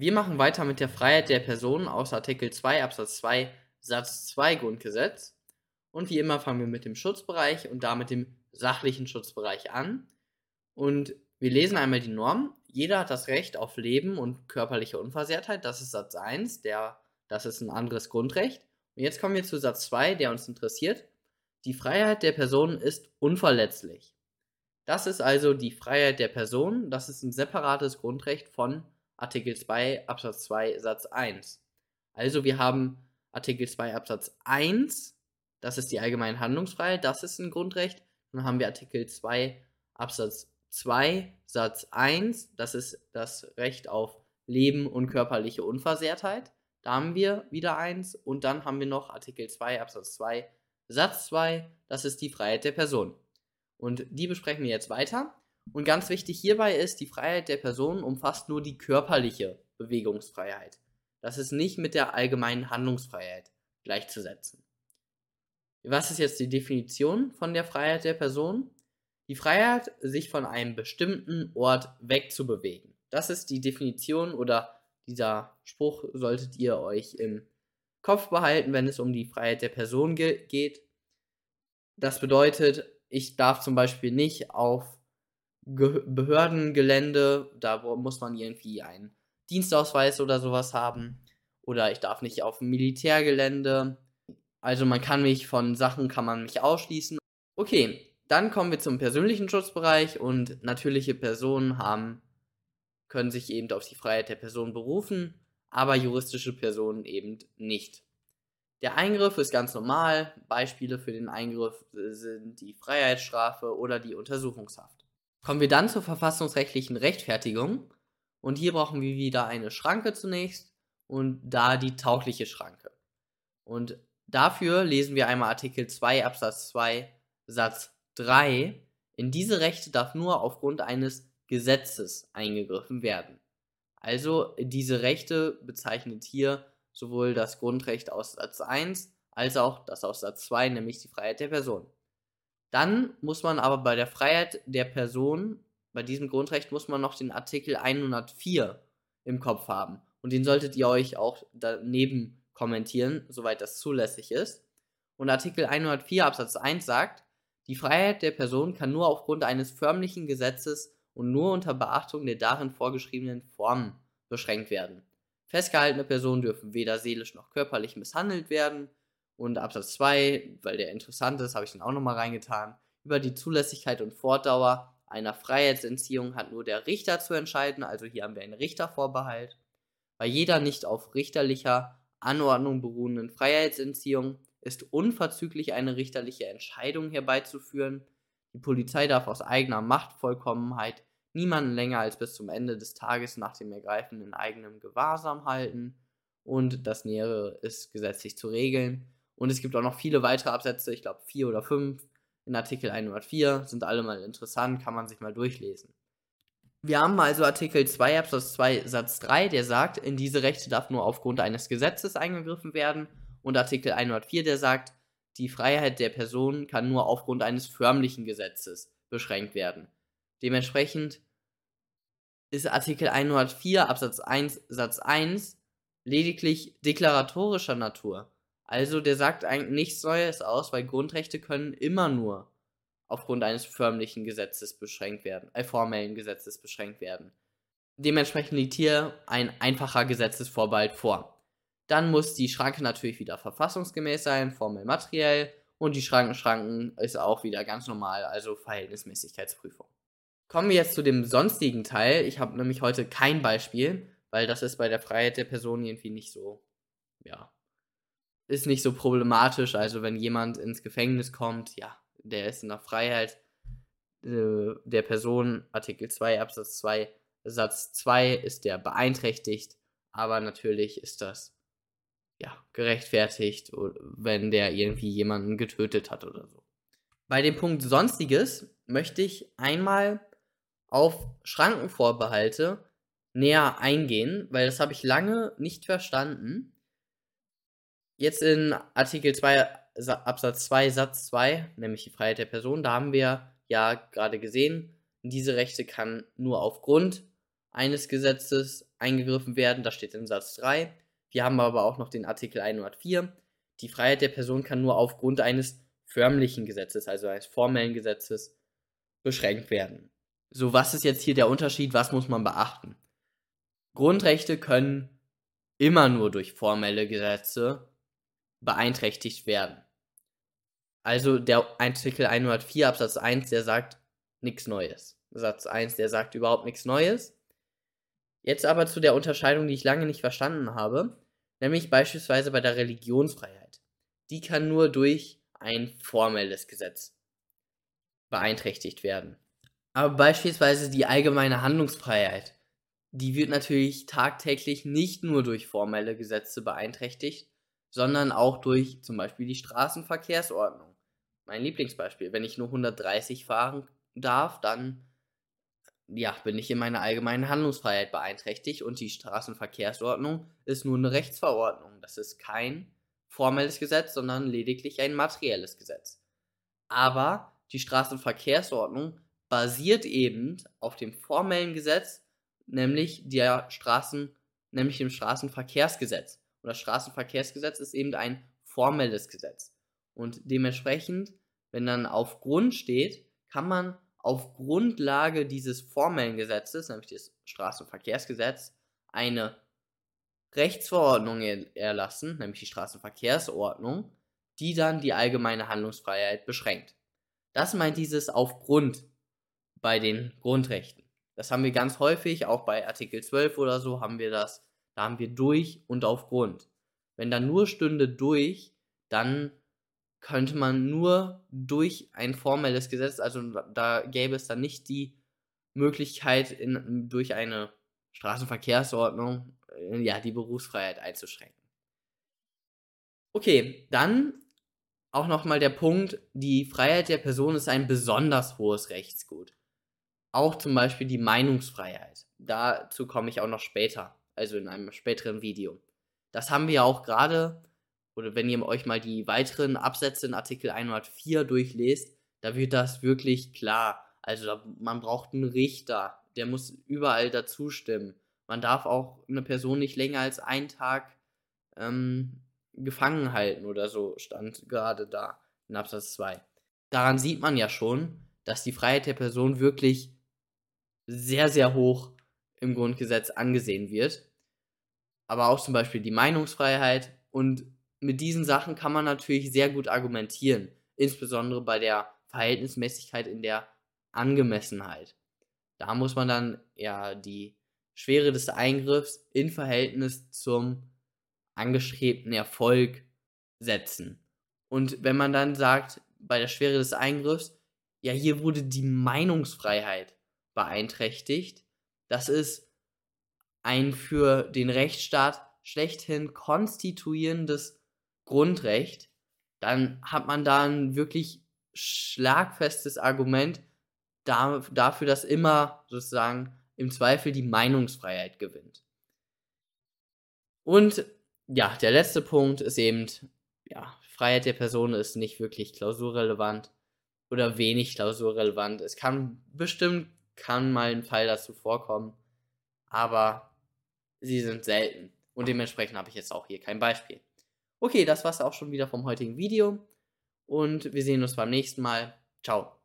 Wir machen weiter mit der Freiheit der Person aus Artikel 2 Absatz 2 Satz 2 Grundgesetz. Und wie immer fangen wir mit dem Schutzbereich und damit dem sachlichen Schutzbereich an. Und wir lesen einmal die Norm. Jeder hat das Recht auf Leben und körperliche Unversehrtheit. Das ist Satz 1, der, das ist ein anderes Grundrecht. Und jetzt kommen wir zu Satz 2, der uns interessiert. Die Freiheit der Person ist unverletzlich. Das ist also die Freiheit der Person. Das ist ein separates Grundrecht von Artikel 2 Absatz 2 Satz 1. Also wir haben Artikel 2 Absatz 1, das ist die allgemeine Handlungsfreiheit, das ist ein Grundrecht. Dann haben wir Artikel 2 Absatz 2 Satz 1, das ist das Recht auf Leben und körperliche Unversehrtheit. Da haben wir wieder eins und dann haben wir noch Artikel 2 Absatz 2 Satz 2, das ist die Freiheit der Person. Und die besprechen wir jetzt weiter. Und ganz wichtig hierbei ist, die Freiheit der Person umfasst nur die körperliche Bewegungsfreiheit. Das ist nicht mit der allgemeinen Handlungsfreiheit gleichzusetzen. Was ist jetzt die Definition von der Freiheit der Person? Die Freiheit, sich von einem bestimmten Ort wegzubewegen. Das ist die Definition oder dieser Spruch solltet ihr euch im Kopf behalten, wenn es um die Freiheit der Person ge geht. Das bedeutet, ich darf zum Beispiel nicht auf Ge Behördengelände, da muss man irgendwie einen Dienstausweis oder sowas haben. Oder ich darf nicht auf Militärgelände. Also man kann mich von Sachen, kann man mich ausschließen. Okay, dann kommen wir zum persönlichen Schutzbereich und natürliche Personen haben, können sich eben auf die Freiheit der Person berufen, aber juristische Personen eben nicht. Der Eingriff ist ganz normal. Beispiele für den Eingriff sind die Freiheitsstrafe oder die Untersuchungshaft. Kommen wir dann zur verfassungsrechtlichen Rechtfertigung. Und hier brauchen wir wieder eine Schranke zunächst und da die taugliche Schranke. Und dafür lesen wir einmal Artikel 2 Absatz 2 Satz 3. In diese Rechte darf nur aufgrund eines Gesetzes eingegriffen werden. Also diese Rechte bezeichnet hier sowohl das Grundrecht aus Satz 1 als auch das aus Satz 2, nämlich die Freiheit der Person. Dann muss man aber bei der Freiheit der Person, bei diesem Grundrecht muss man noch den Artikel 104 im Kopf haben. Und den solltet ihr euch auch daneben kommentieren, soweit das zulässig ist. Und Artikel 104 Absatz 1 sagt, die Freiheit der Person kann nur aufgrund eines förmlichen Gesetzes und nur unter Beachtung der darin vorgeschriebenen Formen beschränkt werden. Festgehaltene Personen dürfen weder seelisch noch körperlich misshandelt werden, und Absatz 2, weil der interessant ist, habe ich den auch nochmal reingetan. Über die Zulässigkeit und Fortdauer einer Freiheitsentziehung hat nur der Richter zu entscheiden, also hier haben wir einen Richtervorbehalt. Bei jeder nicht auf richterlicher Anordnung beruhenden Freiheitsentziehung ist unverzüglich eine richterliche Entscheidung herbeizuführen. Die Polizei darf aus eigener Machtvollkommenheit niemanden länger als bis zum Ende des Tages nach dem Ergreifen in eigenem Gewahrsam halten und das Nähere ist gesetzlich zu regeln. Und es gibt auch noch viele weitere Absätze, ich glaube vier oder fünf in Artikel 104, sind alle mal interessant, kann man sich mal durchlesen. Wir haben also Artikel 2 Absatz 2 Satz 3, der sagt, in diese Rechte darf nur aufgrund eines Gesetzes eingegriffen werden. Und Artikel 104, der sagt, die Freiheit der Person kann nur aufgrund eines förmlichen Gesetzes beschränkt werden. Dementsprechend ist Artikel 104 Absatz 1 Satz 1 lediglich deklaratorischer Natur. Also der sagt eigentlich nichts Neues aus, weil Grundrechte können immer nur aufgrund eines förmlichen Gesetzes beschränkt werden, äh, formellen Gesetzes beschränkt werden. Dementsprechend liegt hier ein einfacher Gesetzesvorbehalt vor. Dann muss die Schranke natürlich wieder verfassungsgemäß sein, formell materiell, und die Schrankenschranken ist auch wieder ganz normal, also Verhältnismäßigkeitsprüfung. Kommen wir jetzt zu dem sonstigen Teil. Ich habe nämlich heute kein Beispiel, weil das ist bei der Freiheit der Person irgendwie nicht so, ja, ist nicht so problematisch. Also wenn jemand ins Gefängnis kommt, ja, der ist in der Freiheit äh, der Person, Artikel 2 Absatz 2 Satz 2 ist der beeinträchtigt, aber natürlich ist das ja gerechtfertigt, wenn der irgendwie jemanden getötet hat oder so. Bei dem Punkt Sonstiges möchte ich einmal auf Schrankenvorbehalte näher eingehen, weil das habe ich lange nicht verstanden. Jetzt in Artikel 2 Absatz 2 Satz 2, nämlich die Freiheit der Person, da haben wir ja gerade gesehen, diese Rechte kann nur aufgrund eines Gesetzes eingegriffen werden, das steht in Satz 3. Wir haben aber auch noch den Artikel 104. Die Freiheit der Person kann nur aufgrund eines förmlichen Gesetzes, also eines formellen Gesetzes, beschränkt werden. So, was ist jetzt hier der Unterschied? Was muss man beachten? Grundrechte können immer nur durch formelle Gesetze beeinträchtigt werden. Also der Artikel 104 Absatz 1, der sagt nichts Neues. Satz 1, der sagt überhaupt nichts Neues. Jetzt aber zu der Unterscheidung, die ich lange nicht verstanden habe, nämlich beispielsweise bei der Religionsfreiheit. Die kann nur durch ein formelles Gesetz beeinträchtigt werden. Aber beispielsweise die allgemeine Handlungsfreiheit, die wird natürlich tagtäglich nicht nur durch formelle Gesetze beeinträchtigt, sondern auch durch zum Beispiel die Straßenverkehrsordnung. Mein Lieblingsbeispiel, wenn ich nur 130 fahren darf, dann ja, bin ich in meiner allgemeinen Handlungsfreiheit beeinträchtigt und die Straßenverkehrsordnung ist nur eine Rechtsverordnung. Das ist kein formelles Gesetz, sondern lediglich ein materielles Gesetz. Aber die Straßenverkehrsordnung basiert eben auf dem formellen Gesetz, nämlich der Straßen, nämlich dem Straßenverkehrsgesetz. Und das Straßenverkehrsgesetz ist eben ein formelles Gesetz. Und dementsprechend, wenn dann auf Grund steht, kann man auf Grundlage dieses formellen Gesetzes, nämlich des Straßenverkehrsgesetz, eine Rechtsverordnung erlassen, nämlich die Straßenverkehrsordnung, die dann die allgemeine Handlungsfreiheit beschränkt. Das meint dieses Aufgrund bei den Grundrechten. Das haben wir ganz häufig, auch bei Artikel 12 oder so haben wir das. Da haben wir durch und aufgrund. Wenn da nur stünde durch, dann könnte man nur durch ein formelles Gesetz, also da gäbe es dann nicht die Möglichkeit, in, durch eine Straßenverkehrsordnung äh, ja, die Berufsfreiheit einzuschränken. Okay, dann auch nochmal der Punkt, die Freiheit der Person ist ein besonders hohes Rechtsgut. Auch zum Beispiel die Meinungsfreiheit. Dazu komme ich auch noch später, also in einem späteren Video. Das haben wir ja auch gerade, oder wenn ihr euch mal die weiteren Absätze in Artikel 104 durchlest, da wird das wirklich klar. Also man braucht einen Richter, der muss überall dazu stimmen. Man darf auch eine Person nicht länger als einen Tag ähm, gefangen halten oder so, stand gerade da in Absatz 2. Daran sieht man ja schon, dass die Freiheit der Person wirklich sehr, sehr hoch im Grundgesetz angesehen wird. Aber auch zum Beispiel die Meinungsfreiheit. Und mit diesen Sachen kann man natürlich sehr gut argumentieren, insbesondere bei der Verhältnismäßigkeit in der Angemessenheit. Da muss man dann ja die Schwere des Eingriffs in Verhältnis zum angestrebten Erfolg setzen. Und wenn man dann sagt, bei der Schwere des Eingriffs, ja, hier wurde die Meinungsfreiheit beeinträchtigt, das ist ein für den Rechtsstaat schlechthin konstituierendes Grundrecht, dann hat man da ein wirklich schlagfestes Argument dafür, dass immer sozusagen im Zweifel die Meinungsfreiheit gewinnt. Und ja, der letzte Punkt ist eben, ja, Freiheit der Person ist nicht wirklich klausurrelevant oder wenig klausurrelevant. Es kann bestimmt kann mal ein Fall dazu vorkommen, aber sie sind selten und dementsprechend habe ich jetzt auch hier kein Beispiel. Okay, das war's auch schon wieder vom heutigen Video und wir sehen uns beim nächsten Mal. Ciao.